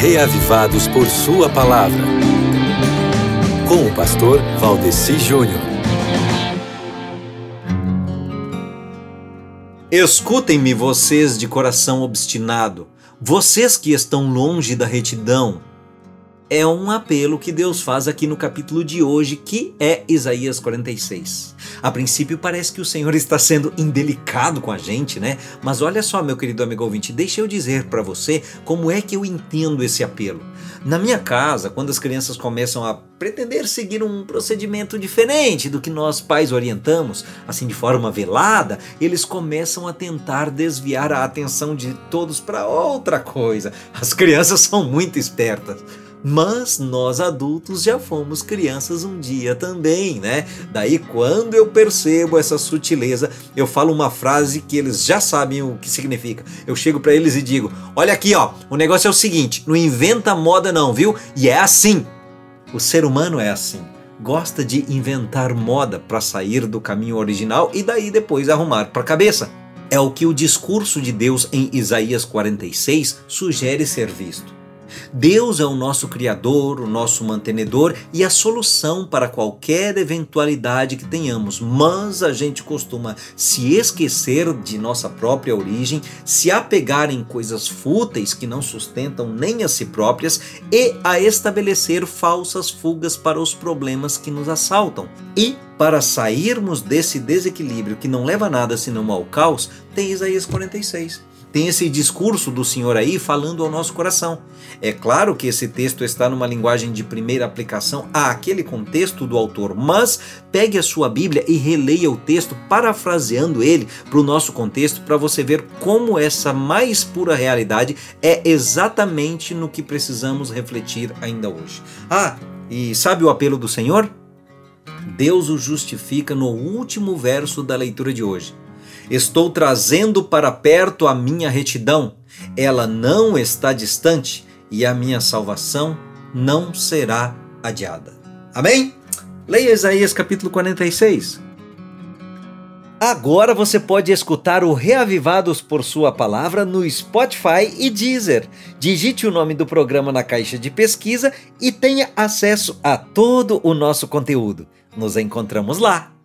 reavivados por Sua palavra. Com o pastor Valdeci Júnior. Escutem-me, vocês de coração obstinado, vocês que estão longe da retidão, é um apelo que Deus faz aqui no capítulo de hoje, que é Isaías 46. A princípio parece que o Senhor está sendo indelicado com a gente, né? Mas olha só, meu querido amigo ouvinte, deixa eu dizer para você como é que eu entendo esse apelo. Na minha casa, quando as crianças começam a pretender seguir um procedimento diferente do que nós pais orientamos, assim de forma velada, eles começam a tentar desviar a atenção de todos para outra coisa. As crianças são muito espertas. Mas nós adultos já fomos crianças um dia também, né? Daí quando eu percebo essa sutileza, eu falo uma frase que eles já sabem o que significa. Eu chego para eles e digo: "Olha aqui, ó, o negócio é o seguinte, não inventa moda não, viu? E é assim. O ser humano é assim gosta de inventar moda para sair do caminho original e daí depois arrumar para cabeça. É o que o discurso de Deus em Isaías 46 sugere ser visto. Deus é o nosso Criador, o nosso mantenedor e a solução para qualquer eventualidade que tenhamos, mas a gente costuma se esquecer de nossa própria origem, se apegar em coisas fúteis que não sustentam nem a si próprias e a estabelecer falsas fugas para os problemas que nos assaltam. E para sairmos desse desequilíbrio que não leva a nada senão ao caos, tem Isaías 46 tem esse discurso do Senhor aí falando ao nosso coração. É claro que esse texto está numa linguagem de primeira aplicação àquele contexto do autor, mas pegue a sua Bíblia e releia o texto, parafraseando ele para o nosso contexto, para você ver como essa mais pura realidade é exatamente no que precisamos refletir ainda hoje. Ah, e sabe o apelo do Senhor? Deus o justifica no último verso da leitura de hoje. Estou trazendo para perto a minha retidão, ela não está distante e a minha salvação não será adiada. Amém? Leia Isaías capítulo 46. Agora você pode escutar o Reavivados por Sua Palavra no Spotify e Deezer. Digite o nome do programa na caixa de pesquisa e tenha acesso a todo o nosso conteúdo. Nos encontramos lá.